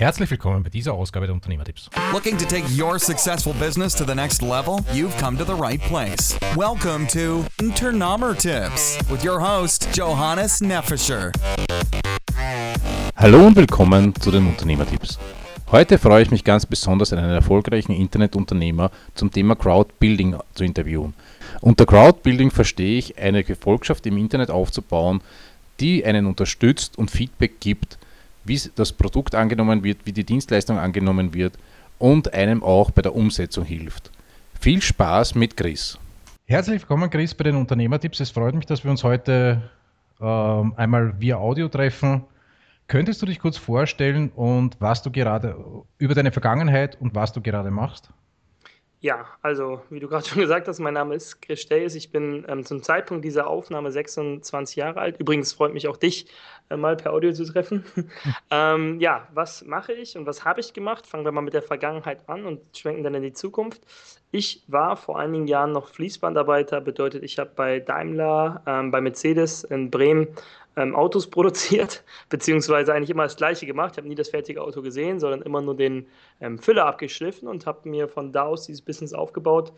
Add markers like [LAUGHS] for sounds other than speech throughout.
Herzlich willkommen bei dieser Ausgabe der Unternehmertipps. Looking to take your successful business to the next level? You've come to the right place. Welcome to Unternehmertipps with your host Johannes Neffischer. Hallo und willkommen zu den Unternehmertipps. Heute freue ich mich ganz besonders, einen erfolgreichen Internetunternehmer zum Thema Crowdbuilding zu interviewen. Unter Crowdbuilding verstehe ich, eine Gefolgschaft im Internet aufzubauen, die einen unterstützt und Feedback gibt, wie das Produkt angenommen wird, wie die Dienstleistung angenommen wird und einem auch bei der Umsetzung hilft. Viel Spaß mit Chris. Herzlich willkommen, Chris, bei den Unternehmertipps. Es freut mich, dass wir uns heute äh, einmal via Audio treffen. Könntest du dich kurz vorstellen und was du gerade über deine Vergangenheit und was du gerade machst? Ja, also wie du gerade [LAUGHS] schon gesagt hast, mein Name ist Chris Stelz. Ich bin ähm, zum Zeitpunkt dieser Aufnahme 26 Jahre alt. Übrigens freut mich auch dich äh, mal per Audio zu treffen. [LAUGHS] [LAUGHS] ähm, ja, was mache ich und was habe ich gemacht? Fangen wir mal mit der Vergangenheit an und schwenken dann in die Zukunft. Ich war vor einigen Jahren noch Fließbandarbeiter, bedeutet, ich habe bei Daimler, ähm, bei Mercedes in Bremen ähm, Autos [LAUGHS] produziert, beziehungsweise eigentlich immer das Gleiche gemacht. Ich habe nie das fertige Auto gesehen, sondern immer nur den ähm, Füller abgeschliffen und habe mir von da aus dieses Business aufgebaut.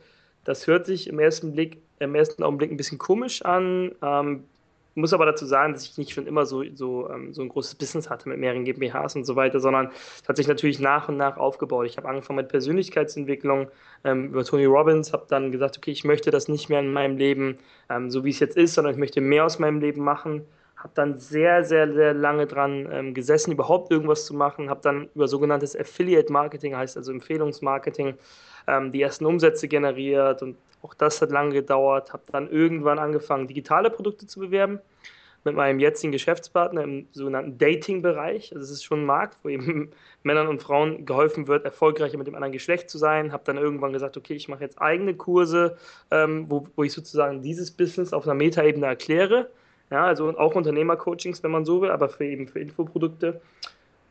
Das hört sich im ersten Blick, im ersten Augenblick ein bisschen komisch an. Ähm, muss aber dazu sagen, dass ich nicht schon immer so, so, ähm, so ein großes Business hatte mit mehreren GmbHs und so weiter, sondern es hat sich natürlich nach und nach aufgebaut. Ich habe angefangen mit Persönlichkeitsentwicklung ähm, über Tony Robbins, habe dann gesagt, okay, ich möchte das nicht mehr in meinem Leben ähm, so, wie es jetzt ist, sondern ich möchte mehr aus meinem Leben machen habe dann sehr, sehr, sehr lange dran ähm, gesessen, überhaupt irgendwas zu machen, habe dann über sogenanntes Affiliate Marketing, heißt also Empfehlungsmarketing, ähm, die ersten Umsätze generiert und auch das hat lange gedauert, habe dann irgendwann angefangen, digitale Produkte zu bewerben mit meinem jetzigen Geschäftspartner im sogenannten Dating-Bereich. Also es ist schon ein Markt, wo eben [LAUGHS] Männern und Frauen geholfen wird, erfolgreicher mit dem anderen Geschlecht zu sein. Habe dann irgendwann gesagt, okay, ich mache jetzt eigene Kurse, ähm, wo, wo ich sozusagen dieses Business auf einer Metaebene erkläre ja, also auch Unternehmercoachings, wenn man so will, aber für eben für Infoprodukte.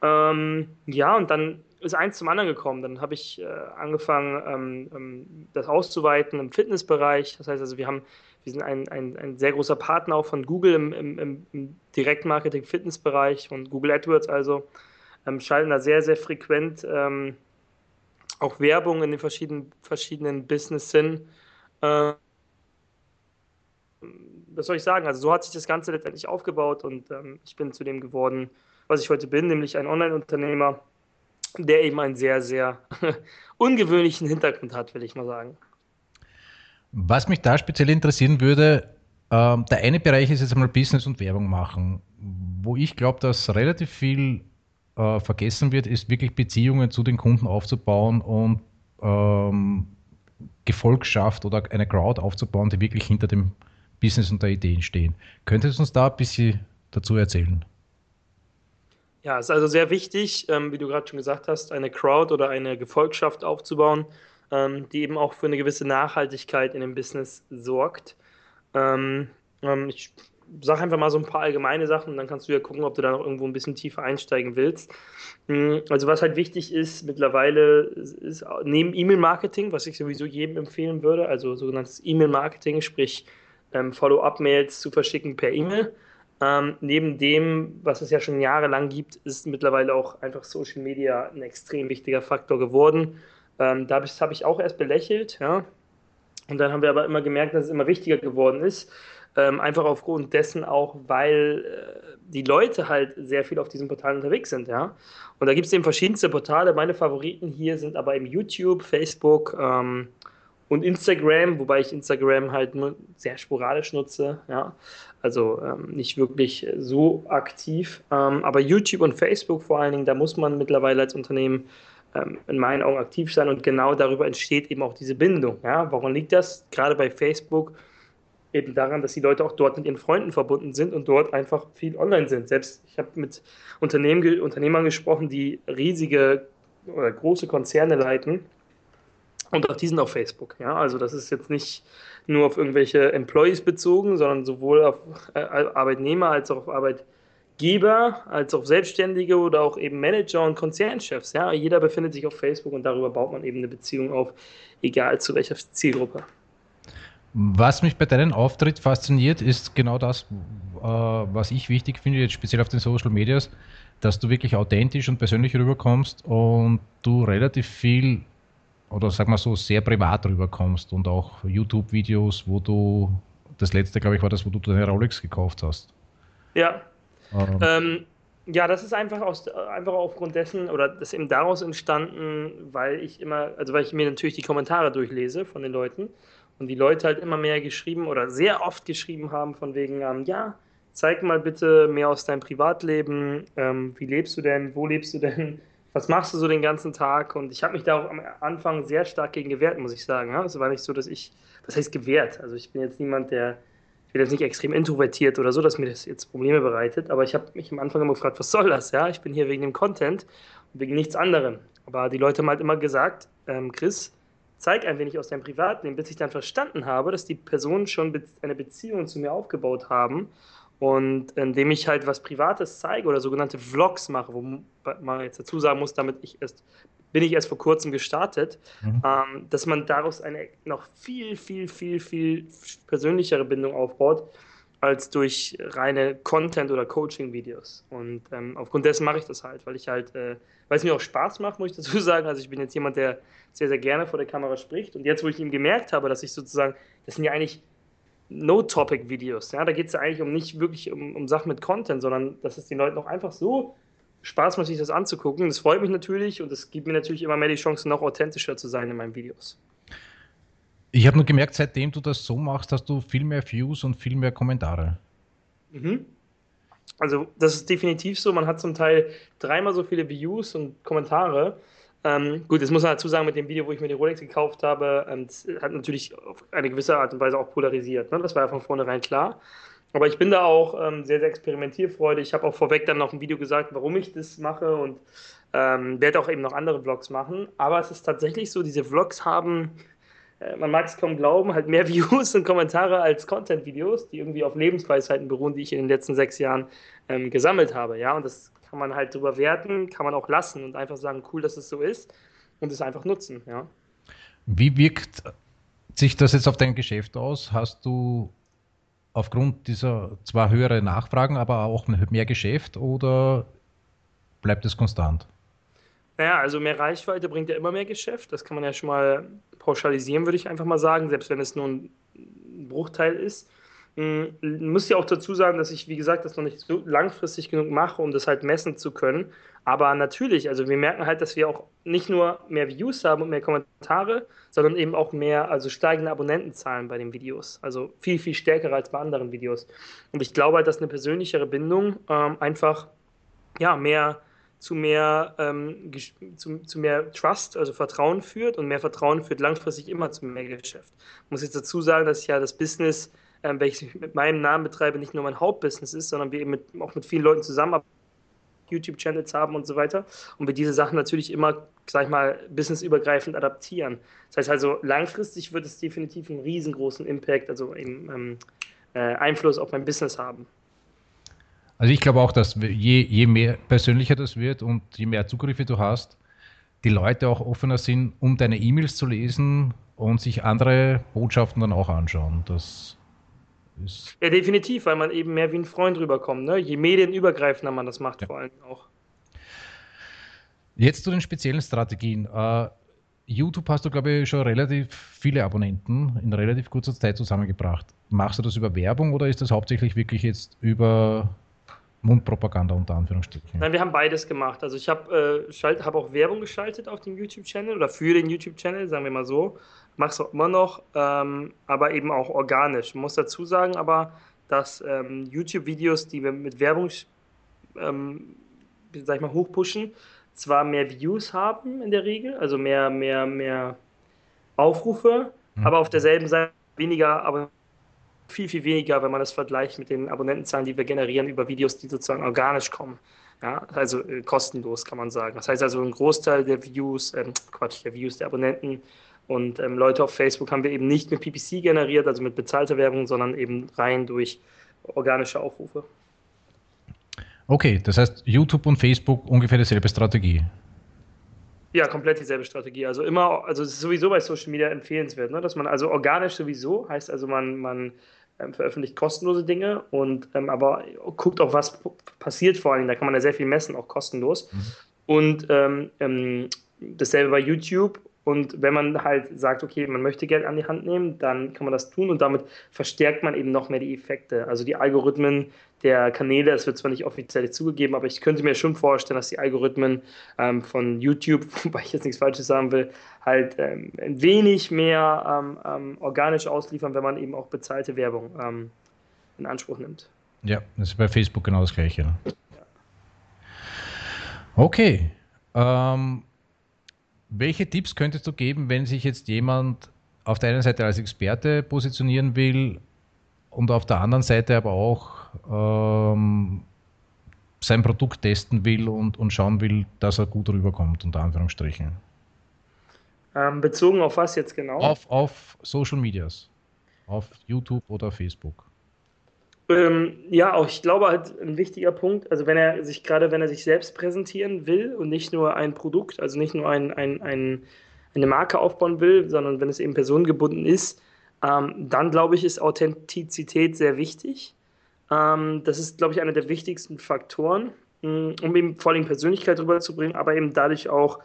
Ähm, ja, und dann ist eins zum anderen gekommen. Dann habe ich äh, angefangen, ähm, ähm, das auszuweiten im Fitnessbereich. Das heißt also, wir haben, wir sind ein, ein, ein sehr großer Partner auch von Google im, im, im Direktmarketing-Fitnessbereich und Google AdWords also, ähm, schalten da sehr, sehr frequent ähm, auch Werbung in den verschiedenen, verschiedenen Businessen. Äh, was soll ich sagen? Also so hat sich das Ganze letztendlich aufgebaut und ähm, ich bin zu dem geworden, was ich heute bin, nämlich ein Online-Unternehmer, der eben einen sehr, sehr [LAUGHS] ungewöhnlichen Hintergrund hat, will ich mal sagen. Was mich da speziell interessieren würde, äh, der eine Bereich ist jetzt einmal Business und Werbung machen. Wo ich glaube, dass relativ viel äh, vergessen wird, ist wirklich Beziehungen zu den Kunden aufzubauen und ähm, Gefolgschaft oder eine Crowd aufzubauen, die wirklich hinter dem Business und der Ideen stehen. Könntest du uns da ein bisschen dazu erzählen? Ja, es ist also sehr wichtig, ähm, wie du gerade schon gesagt hast, eine Crowd oder eine Gefolgschaft aufzubauen, ähm, die eben auch für eine gewisse Nachhaltigkeit in dem Business sorgt. Ähm, ähm ich sage einfach mal so ein paar allgemeine Sachen und dann kannst du ja gucken, ob du da noch irgendwo ein bisschen tiefer einsteigen willst. Hm, also was halt wichtig ist mittlerweile, ist neben E-Mail-Marketing, was ich sowieso jedem empfehlen würde, also sogenanntes E-Mail-Marketing, sprich ähm, Follow-up-Mails zu verschicken per E-Mail. Ähm, neben dem, was es ja schon jahrelang gibt, ist mittlerweile auch einfach Social Media ein extrem wichtiger Faktor geworden. Ähm, da habe ich, hab ich auch erst belächelt, ja. Und dann haben wir aber immer gemerkt, dass es immer wichtiger geworden ist. Ähm, einfach aufgrund dessen auch, weil äh, die Leute halt sehr viel auf diesen Portalen unterwegs sind, ja. Und da gibt es eben verschiedenste Portale. Meine Favoriten hier sind aber eben YouTube, Facebook, ähm, und Instagram, wobei ich Instagram halt nur sehr sporadisch nutze, ja, also ähm, nicht wirklich so aktiv. Ähm, aber YouTube und Facebook vor allen Dingen, da muss man mittlerweile als Unternehmen ähm, in meinen Augen aktiv sein und genau darüber entsteht eben auch diese Bindung. Ja. Woran liegt das? Gerade bei Facebook eben daran, dass die Leute auch dort mit ihren Freunden verbunden sind und dort einfach viel online sind. Selbst ich habe mit Unternehmen, Unternehmern gesprochen, die riesige oder große Konzerne leiten und auch die sind auf Facebook. Ja? Also das ist jetzt nicht nur auf irgendwelche Employees bezogen, sondern sowohl auf äh, Arbeitnehmer als auch auf Arbeitgeber, als auch Selbstständige oder auch eben Manager und Konzernchefs. Ja? Jeder befindet sich auf Facebook und darüber baut man eben eine Beziehung auf, egal zu welcher Zielgruppe. Was mich bei deinem Auftritt fasziniert, ist genau das, äh, was ich wichtig finde, jetzt speziell auf den Social Medias, dass du wirklich authentisch und persönlich rüberkommst und du relativ viel oder sag mal so sehr privat rüberkommst und auch YouTube-Videos, wo du das letzte, glaube ich, war das, wo du deine Rolex gekauft hast. Ja. Ähm. Ähm, ja, das ist einfach, aus, einfach aufgrund dessen oder das ist eben daraus entstanden, weil ich immer, also weil ich mir natürlich die Kommentare durchlese von den Leuten und die Leute halt immer mehr geschrieben oder sehr oft geschrieben haben von wegen, ähm, ja, zeig mal bitte mehr aus deinem Privatleben, ähm, wie lebst du denn, wo lebst du denn, was machst du so den ganzen Tag? Und ich habe mich da auch am Anfang sehr stark gegen gewehrt, muss ich sagen. Es war nicht so, dass ich, was heißt gewehrt? Also ich bin jetzt niemand, der, ich bin jetzt nicht extrem introvertiert oder so, dass mir das jetzt Probleme bereitet, aber ich habe mich am Anfang immer gefragt, was soll das? Ja, ich bin hier wegen dem Content und wegen nichts anderem. Aber die Leute haben halt immer gesagt, ähm, Chris, zeig ein wenig aus deinem Privatleben, bis ich dann verstanden habe, dass die Personen schon eine Beziehung zu mir aufgebaut haben und indem ich halt was Privates zeige oder sogenannte Vlogs mache, wo man jetzt dazu sagen muss, damit ich erst, bin ich erst vor kurzem gestartet, mhm. ähm, dass man daraus eine noch viel, viel, viel, viel persönlichere Bindung aufbaut, als durch reine Content- oder Coaching-Videos. Und ähm, aufgrund dessen mache ich das halt, weil ich halt, äh, weil es mir auch Spaß macht, muss ich dazu [LAUGHS] sagen. Also ich bin jetzt jemand, der sehr, sehr gerne vor der Kamera spricht. Und jetzt, wo ich ihm gemerkt habe, dass ich sozusagen, das sind ja eigentlich No-Topic-Videos. Ja? Da geht es ja eigentlich um nicht wirklich um, um Sachen mit Content, sondern dass es den Leuten auch einfach so Spaß macht, sich das anzugucken. Das freut mich natürlich und es gibt mir natürlich immer mehr die Chance, noch authentischer zu sein in meinen Videos. Ich habe nur gemerkt, seitdem du das so machst, hast du viel mehr Views und viel mehr Kommentare. Mhm. Also das ist definitiv so. Man hat zum Teil dreimal so viele Views und Kommentare ähm, gut, jetzt muss man dazu sagen, mit dem Video, wo ich mir die Rolex gekauft habe, ähm, hat natürlich auf eine gewisse Art und Weise auch polarisiert. Ne? Das war ja von vornherein klar. Aber ich bin da auch ähm, sehr, sehr experimentierfreudig. Ich habe auch vorweg dann noch ein Video gesagt, warum ich das mache und ähm, werde auch eben noch andere Vlogs machen. Aber es ist tatsächlich so, diese Vlogs haben, äh, man mag es kaum glauben, halt mehr [LAUGHS] Views und Kommentare als Content-Videos, die irgendwie auf Lebensweisheiten beruhen, die ich in den letzten sechs Jahren ähm, gesammelt habe. Ja, und das kann man halt drüber werten, kann man auch lassen und einfach sagen, cool, dass es so ist und es einfach nutzen, ja. Wie wirkt sich das jetzt auf dein Geschäft aus? Hast du aufgrund dieser zwar höhere Nachfragen, aber auch mehr Geschäft oder bleibt es konstant? Naja, also mehr Reichweite bringt ja immer mehr Geschäft. Das kann man ja schon mal pauschalisieren, würde ich einfach mal sagen, selbst wenn es nur ein Bruchteil ist. Ich hm, muss ja auch dazu sagen, dass ich, wie gesagt, das noch nicht so langfristig genug mache, um das halt messen zu können. Aber natürlich, also wir merken halt, dass wir auch nicht nur mehr Views haben und mehr Kommentare, sondern eben auch mehr, also steigende Abonnentenzahlen bei den Videos. Also viel, viel stärker als bei anderen Videos. Und ich glaube halt, dass eine persönlichere Bindung ähm, einfach ja, mehr zu mehr, ähm, zu, zu, mehr Trust, also Vertrauen führt und mehr Vertrauen führt langfristig immer zu mehr Geschäft. Ich muss jetzt dazu sagen, dass ja das Business ähm, welches ich mit meinem Namen betreibe, nicht nur mein Hauptbusiness ist, sondern wir eben mit, auch mit vielen Leuten zusammenarbeiten, YouTube-Channels haben und so weiter und wir diese Sachen natürlich immer, sag ich mal, businessübergreifend adaptieren. Das heißt also, langfristig wird es definitiv einen riesengroßen Impact, also eben, ähm, äh, Einfluss auf mein Business haben. Also ich glaube auch, dass je, je mehr persönlicher das wird und je mehr Zugriffe du hast, die Leute auch offener sind, um deine E-Mails zu lesen und sich andere Botschaften dann auch anschauen. Das ist ja, definitiv, weil man eben mehr wie ein Freund rüberkommt. Ne? Je medienübergreifender man das macht, ja. vor allem auch. Jetzt zu den speziellen Strategien. Uh, YouTube hast du, glaube ich, schon relativ viele Abonnenten in relativ kurzer Zeit zusammengebracht. Machst du das über Werbung oder ist das hauptsächlich wirklich jetzt über Mundpropaganda unter Anführungsstrichen? Nein, wir haben beides gemacht. Also ich habe äh, hab auch Werbung geschaltet auf dem YouTube-Channel oder für den YouTube-Channel, sagen wir mal so mache es auch immer noch, ähm, aber eben auch organisch. Ich muss dazu sagen aber, dass ähm, YouTube-Videos, die wir mit Werbung, ähm, sag ich mal, hochpushen, zwar mehr Views haben in der Regel, also mehr, mehr, mehr Aufrufe, mhm. aber auf derselben Seite weniger, aber viel, viel weniger, wenn man das vergleicht mit den Abonnentenzahlen, die wir generieren über Videos, die sozusagen organisch kommen. Ja, also äh, kostenlos kann man sagen. Das heißt also, ein Großteil der Views, äh, Quatsch, der Views der Abonnenten und ähm, Leute auf Facebook haben wir eben nicht mit PPC generiert, also mit bezahlter Werbung, sondern eben rein durch organische Aufrufe. Okay, das heißt YouTube und Facebook ungefähr dieselbe Strategie. Ja, komplett dieselbe Strategie. Also immer, also es ist sowieso bei Social Media empfehlenswert, ne? dass man also organisch sowieso, heißt also man, man ähm, veröffentlicht kostenlose Dinge und ähm, aber guckt auch, was passiert vor allem. Da kann man ja sehr viel messen, auch kostenlos. Mhm. Und ähm, ähm dasselbe bei YouTube und wenn man halt sagt, okay, man möchte Geld an die Hand nehmen, dann kann man das tun und damit verstärkt man eben noch mehr die Effekte. Also die Algorithmen der Kanäle, es wird zwar nicht offiziell zugegeben, aber ich könnte mir schon vorstellen, dass die Algorithmen ähm, von YouTube, [LAUGHS] wobei ich jetzt nichts Falsches sagen will, halt ähm, ein wenig mehr ähm, ähm organisch ausliefern, wenn man eben auch bezahlte Werbung ähm, in Anspruch nimmt. Ja, das ist bei Facebook genau das Gleiche. Ne? Ja. Okay. Ähm, welche Tipps könntest du geben, wenn sich jetzt jemand auf der einen Seite als Experte positionieren will und auf der anderen Seite aber auch ähm, sein Produkt testen will und, und schauen will, dass er gut rüberkommt, unter Anführungsstrichen? Ähm, bezogen auf was jetzt genau? Auf, auf Social Medias. Auf YouTube oder Facebook. Ähm, ja, auch ich glaube halt ein wichtiger Punkt, also wenn er sich gerade, wenn er sich selbst präsentieren will und nicht nur ein Produkt, also nicht nur ein, ein, ein, eine Marke aufbauen will, sondern wenn es eben personengebunden ist, ähm, dann glaube ich, ist Authentizität sehr wichtig. Ähm, das ist, glaube ich, einer der wichtigsten Faktoren, mm, um eben vor allem Persönlichkeit rüberzubringen, aber eben dadurch auch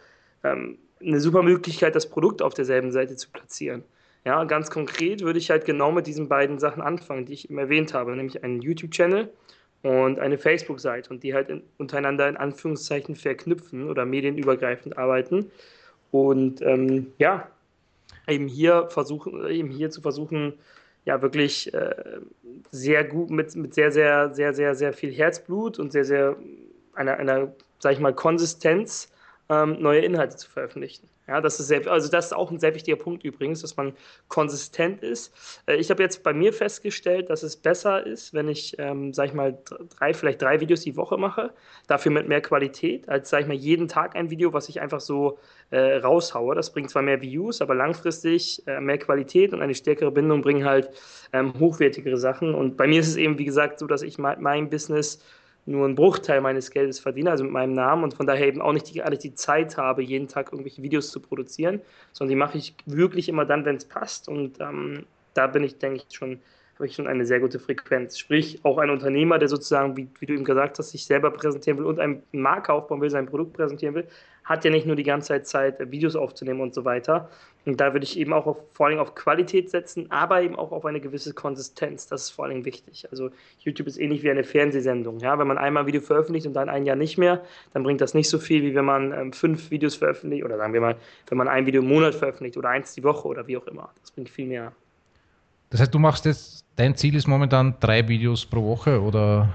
ähm, eine super Möglichkeit, das Produkt auf derselben Seite zu platzieren. Ja, ganz konkret würde ich halt genau mit diesen beiden Sachen anfangen, die ich eben erwähnt habe, nämlich einen YouTube-Channel und eine Facebook-Seite und die halt in, untereinander in Anführungszeichen verknüpfen oder medienübergreifend arbeiten. Und ähm, ja, eben hier versuchen, eben hier zu versuchen, ja wirklich äh, sehr gut mit, mit sehr, sehr, sehr, sehr, sehr viel Herzblut und sehr, sehr einer, einer sag ich mal, Konsistenz ähm, neue Inhalte zu veröffentlichen. Ja, das ist sehr, also das ist auch ein sehr wichtiger Punkt übrigens, dass man konsistent ist. Äh, ich habe jetzt bei mir festgestellt, dass es besser ist, wenn ich, ähm, sag ich mal, drei, vielleicht drei Videos die Woche mache, dafür mit mehr Qualität, als, sag ich mal, jeden Tag ein Video, was ich einfach so äh, raushaue. Das bringt zwar mehr Views, aber langfristig äh, mehr Qualität und eine stärkere Bindung bringen halt ähm, hochwertigere Sachen. Und bei mir ist es eben, wie gesagt, so, dass ich mein, mein Business nur einen Bruchteil meines Geldes verdiene, also mit meinem Namen und von daher eben auch nicht die, alle die Zeit habe, jeden Tag irgendwelche Videos zu produzieren, sondern die mache ich wirklich immer dann, wenn es passt und ähm, da bin ich, denke ich, schon habe ich schon eine sehr gute Frequenz. Sprich, auch ein Unternehmer, der sozusagen, wie, wie, du eben gesagt hast, sich selber präsentieren will und eine Marke aufbauen will, sein Produkt präsentieren will, hat ja nicht nur die ganze Zeit Zeit, Videos aufzunehmen und so weiter. Und da würde ich eben auch auf, vor allem auf Qualität setzen, aber eben auch auf eine gewisse Konsistenz. Das ist vor allem wichtig. Also YouTube ist ähnlich wie eine Fernsehsendung. Ja? Wenn man einmal ein Video veröffentlicht und dann ein Jahr nicht mehr, dann bringt das nicht so viel, wie wenn man ähm, fünf Videos veröffentlicht oder sagen wir mal, wenn man ein Video im Monat veröffentlicht oder eins die Woche oder wie auch immer. Das bringt viel mehr. Das heißt, du machst jetzt, dein Ziel ist momentan drei Videos pro Woche oder?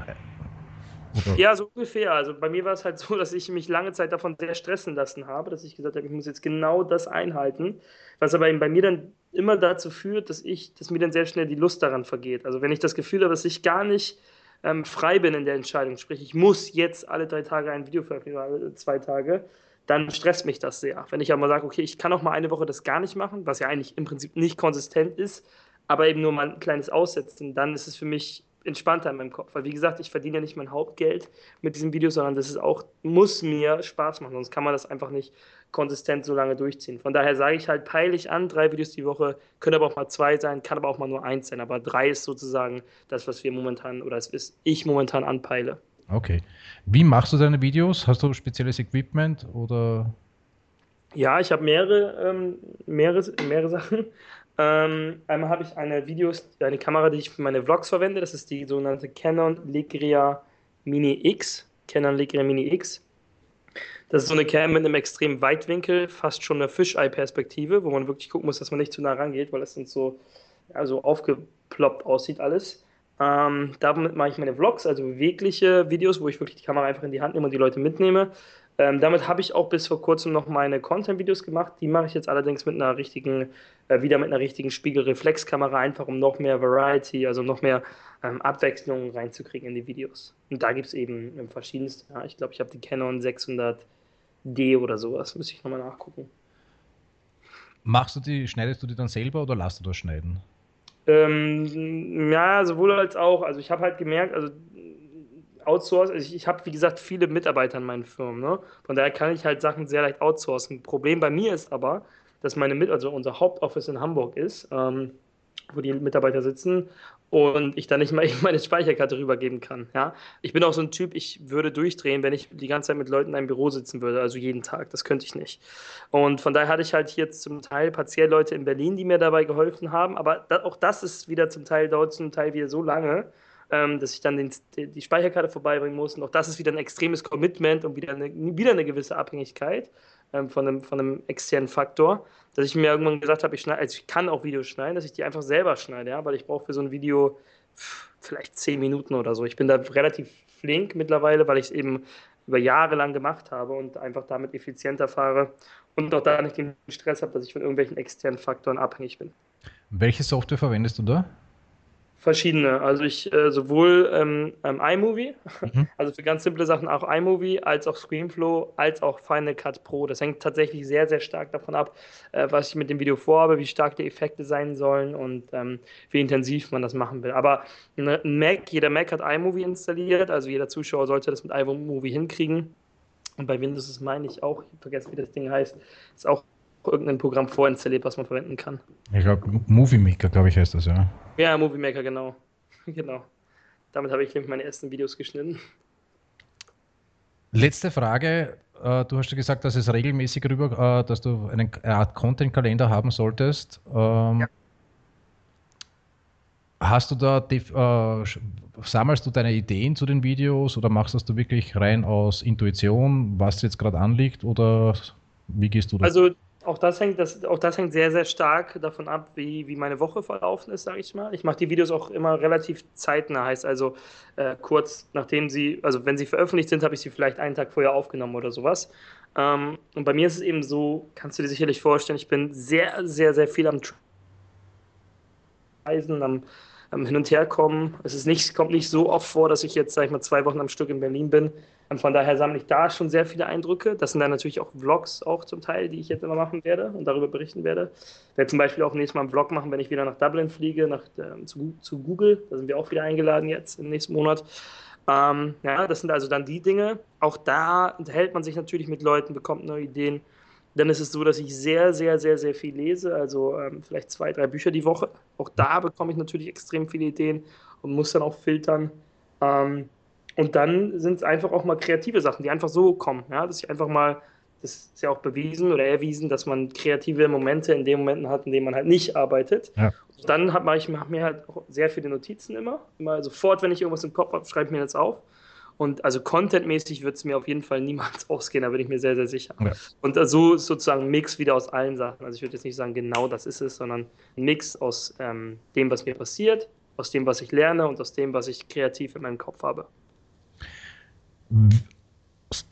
Ja, so ungefähr. Also bei mir war es halt so, [LAUGHS] dass ich mich lange Zeit davon sehr stressen lassen habe, dass ich gesagt habe, ich muss jetzt genau das einhalten, was aber bei mir dann immer dazu führt, dass ich, dass mir dann sehr schnell die Lust daran vergeht. Also wenn ich das Gefühl habe, dass ich gar nicht ähm, frei bin in der Entscheidung, sprich ich muss jetzt alle drei Tage ein Video veröffentlichen, alle zwei Tage, dann stresst mich das sehr. Wenn ich aber sage, okay, ich kann auch mal eine Woche das gar nicht machen, was ja eigentlich im Prinzip nicht konsistent ist, aber eben nur mal ein kleines Aussetzen, dann ist es für mich entspannter in meinem Kopf. Weil wie gesagt, ich verdiene ja nicht mein Hauptgeld mit diesem Video, sondern das ist auch, muss mir Spaß machen, sonst kann man das einfach nicht konsistent so lange durchziehen. Von daher sage ich halt, peile ich an, drei Videos die Woche, können aber auch mal zwei sein, kann aber auch mal nur eins sein. Aber drei ist sozusagen das, was wir momentan, oder es ist ich momentan anpeile. Okay. Wie machst du deine Videos? Hast du spezielles Equipment oder? Ja, ich habe mehrere, ähm, mehrere, mehrere Sachen. Ähm, einmal habe ich eine Videos, eine Kamera, die ich für meine Vlogs verwende. Das ist die sogenannte Canon Legria Mini X. Canon Legria Mini X. Das ist so eine Cam mit einem extremen Weitwinkel, fast schon eine Fisheye-Perspektive, wo man wirklich gucken muss, dass man nicht zu nah rangeht, weil das sonst so, ja, so aufgeploppt aussieht alles. Ähm, damit mache ich meine Vlogs, also bewegliche Videos, wo ich wirklich die Kamera einfach in die Hand nehme und die Leute mitnehme. Ähm, damit habe ich auch bis vor kurzem noch meine Content-Videos gemacht. Die mache ich jetzt allerdings mit einer richtigen, äh, wieder mit einer richtigen Spiegelreflexkamera, einfach um noch mehr Variety, also noch mehr ähm, Abwechslung reinzukriegen in die Videos. Und da gibt es eben ähm, verschiedenste. Ja, ich glaube, ich habe die Canon 600D oder sowas. Müsste ich nochmal nachgucken. Machst du die, schneidest du die dann selber oder lässt du das schneiden? Ähm, ja, sowohl als auch. Also ich habe halt gemerkt, also outsourcen. Also ich, ich habe, wie gesagt, viele Mitarbeiter in meinen Firmen. Ne? Von daher kann ich halt Sachen sehr leicht outsourcen. Problem bei mir ist aber, dass meine Mit also unser Hauptoffice in Hamburg ist, ähm, wo die Mitarbeiter sitzen und ich dann nicht mal [LAUGHS] meine Speicherkarte rübergeben kann. Ja? Ich bin auch so ein Typ, ich würde durchdrehen, wenn ich die ganze Zeit mit Leuten in einem Büro sitzen würde, also jeden Tag. Das könnte ich nicht. Und von daher hatte ich halt hier zum Teil partiell Leute in Berlin, die mir dabei geholfen haben, aber da, auch das ist wieder zum Teil, dauert zum Teil wieder so lange, ähm, dass ich dann den, die Speicherkarte vorbeibringen muss. Und auch das ist wieder ein extremes Commitment und wieder eine, wieder eine gewisse Abhängigkeit ähm, von, einem, von einem externen Faktor, dass ich mir irgendwann gesagt habe, ich, also ich kann auch Videos schneiden, dass ich die einfach selber schneide, ja, weil ich brauche für so ein Video vielleicht zehn Minuten oder so. Ich bin da relativ flink mittlerweile, weil ich es eben über Jahre lang gemacht habe und einfach damit effizienter fahre und auch da nicht den Stress habe, dass ich von irgendwelchen externen Faktoren abhängig bin. Welche Software verwendest du da? Verschiedene. Also ich äh, sowohl ähm, ähm, iMovie, mhm. [LAUGHS] also für ganz simple Sachen auch iMovie, als auch Screenflow, als auch Final Cut Pro. Das hängt tatsächlich sehr, sehr stark davon ab, äh, was ich mit dem Video vorhabe, wie stark die Effekte sein sollen und ähm, wie intensiv man das machen will. Aber ein Mac, jeder Mac hat iMovie installiert, also jeder Zuschauer sollte das mit iMovie hinkriegen. Und bei Windows ist, meine ich auch, ich vergesse, wie das Ding heißt, ist auch irgendein Programm vorinstalliert, was man verwenden kann. Ich glaube, Movie Maker, glaube ich, heißt das, ja. Ja, Movie Maker, genau. [LAUGHS] genau. Damit habe ich nämlich meine ersten Videos geschnitten. Letzte Frage. Äh, du hast ja gesagt, dass es regelmäßig rüber, äh, dass du eine Art Content-Kalender haben solltest. Ähm, ja. Hast du da, äh, sammelst du deine Ideen zu den Videos oder machst das du wirklich rein aus Intuition, was jetzt gerade anliegt oder wie gehst du da? Also auch das hängt, das, auch das hängt sehr, sehr stark davon ab, wie, wie meine Woche verlaufen ist, sage ich mal. Ich mache die Videos auch immer relativ zeitnah, heißt also äh, kurz nachdem sie, also wenn sie veröffentlicht sind, habe ich sie vielleicht einen Tag vorher aufgenommen oder sowas. Ähm, und bei mir ist es eben so, kannst du dir sicherlich vorstellen, ich bin sehr, sehr, sehr viel am Reisen, am ähm, hin und her kommen. Es ist nicht, kommt nicht so oft vor, dass ich jetzt, sag ich mal, zwei Wochen am Stück in Berlin bin. Und von daher sammle ich da schon sehr viele Eindrücke. Das sind dann natürlich auch Vlogs auch zum Teil, die ich jetzt immer machen werde und darüber berichten werde. Ich werde zum Beispiel auch nächstes Mal einen Vlog machen, wenn ich wieder nach Dublin fliege, nach, äh, zu, zu Google. Da sind wir auch wieder eingeladen jetzt im nächsten Monat. Ähm, ja, das sind also dann die Dinge. Auch da unterhält man sich natürlich mit Leuten, bekommt neue Ideen. Dann ist es so, dass ich sehr, sehr, sehr, sehr viel lese, also ähm, vielleicht zwei, drei Bücher die Woche. Auch da bekomme ich natürlich extrem viele Ideen und muss dann auch filtern. Ähm, und dann sind es einfach auch mal kreative Sachen, die einfach so kommen. Ja? Dass ich einfach mal, das ist ja auch bewiesen oder erwiesen, dass man kreative Momente in den Momenten hat, in denen man halt nicht arbeitet. Ja. Und dann mache ich mach mir halt auch sehr viele Notizen immer. Immer sofort, wenn ich irgendwas im Kopf habe, schreibe ich mir das auf. Und also contentmäßig wird es mir auf jeden Fall niemals [LAUGHS] ausgehen, da bin ich mir sehr, sehr sicher. Ja. Und so ist sozusagen Mix wieder aus allen Sachen. Also ich würde jetzt nicht sagen, genau das ist es, sondern ein Mix aus ähm, dem, was mir passiert, aus dem, was ich lerne und aus dem, was ich kreativ in meinem Kopf habe.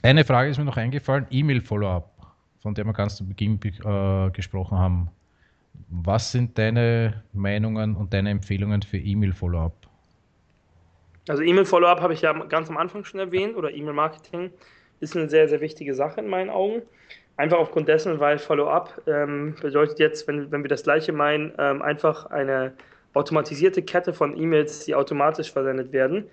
Eine Frage ist mir noch eingefallen: E-Mail-Follow-up, von der wir ganz zu Beginn äh, gesprochen haben. Was sind deine Meinungen und deine Empfehlungen für E-Mail-Follow-up? Also E-Mail-Follow-up habe ich ja ganz am Anfang schon erwähnt oder E-Mail-Marketing ist eine sehr, sehr wichtige Sache in meinen Augen. Einfach aufgrund dessen, weil Follow-up ähm, bedeutet jetzt, wenn, wenn wir das gleiche meinen, ähm, einfach eine automatisierte Kette von E-Mails, die automatisch versendet werden,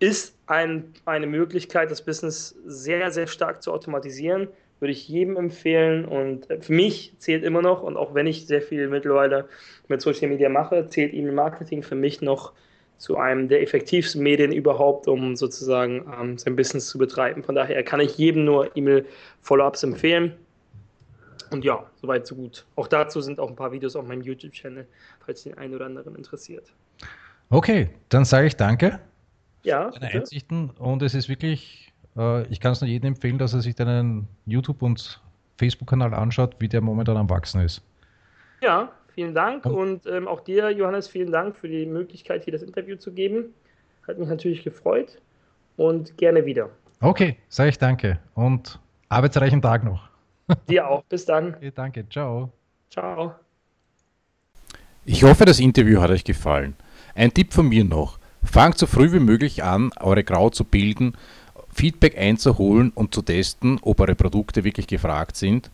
ist ein, eine Möglichkeit, das Business sehr, sehr stark zu automatisieren. Würde ich jedem empfehlen und für mich zählt immer noch, und auch wenn ich sehr viel mittlerweile mit Social Media mache, zählt E-Mail-Marketing für mich noch zu einem der effektivsten Medien überhaupt, um sozusagen ähm, sein Business zu betreiben. Von daher kann ich jedem nur E-Mail-Follow-ups empfehlen. Und ja, soweit so gut. Auch dazu sind auch ein paar Videos auf meinem YouTube-Channel, falls den einen oder anderen interessiert. Okay, dann sage ich danke. Ja. Deine Einsichten und es ist wirklich, äh, ich kann es nur jedem empfehlen, dass er sich deinen YouTube- und Facebook-Kanal anschaut, wie der momentan am Wachsen ist. Ja, Vielen Dank und ähm, auch dir, Johannes, vielen Dank für die Möglichkeit, hier das Interview zu geben. Hat mich natürlich gefreut und gerne wieder. Okay, sage ich danke und arbeitsreichen Tag noch. [LAUGHS] Dir auch. Bis dann. Okay, danke. Ciao. Ciao. Ich hoffe, das Interview hat euch gefallen. Ein Tipp von mir noch. Fangt so früh wie möglich an, eure Grau zu bilden, Feedback einzuholen und zu testen, ob eure Produkte wirklich gefragt sind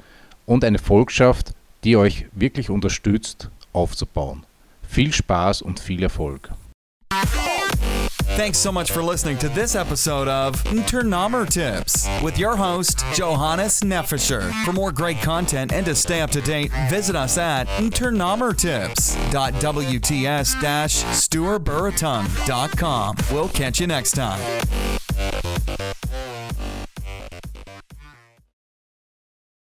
und eine Volkschaft die euch wirklich unterstützt, aufzubauen. Viel Spaß und viel Erfolg. Thanks so much for listening to this episode of Internomer Tips with your host, Johannes Neffischer. For more great content and to stay up to date, visit us at internomertips.wts-stuarburritung.com. We'll catch you next time.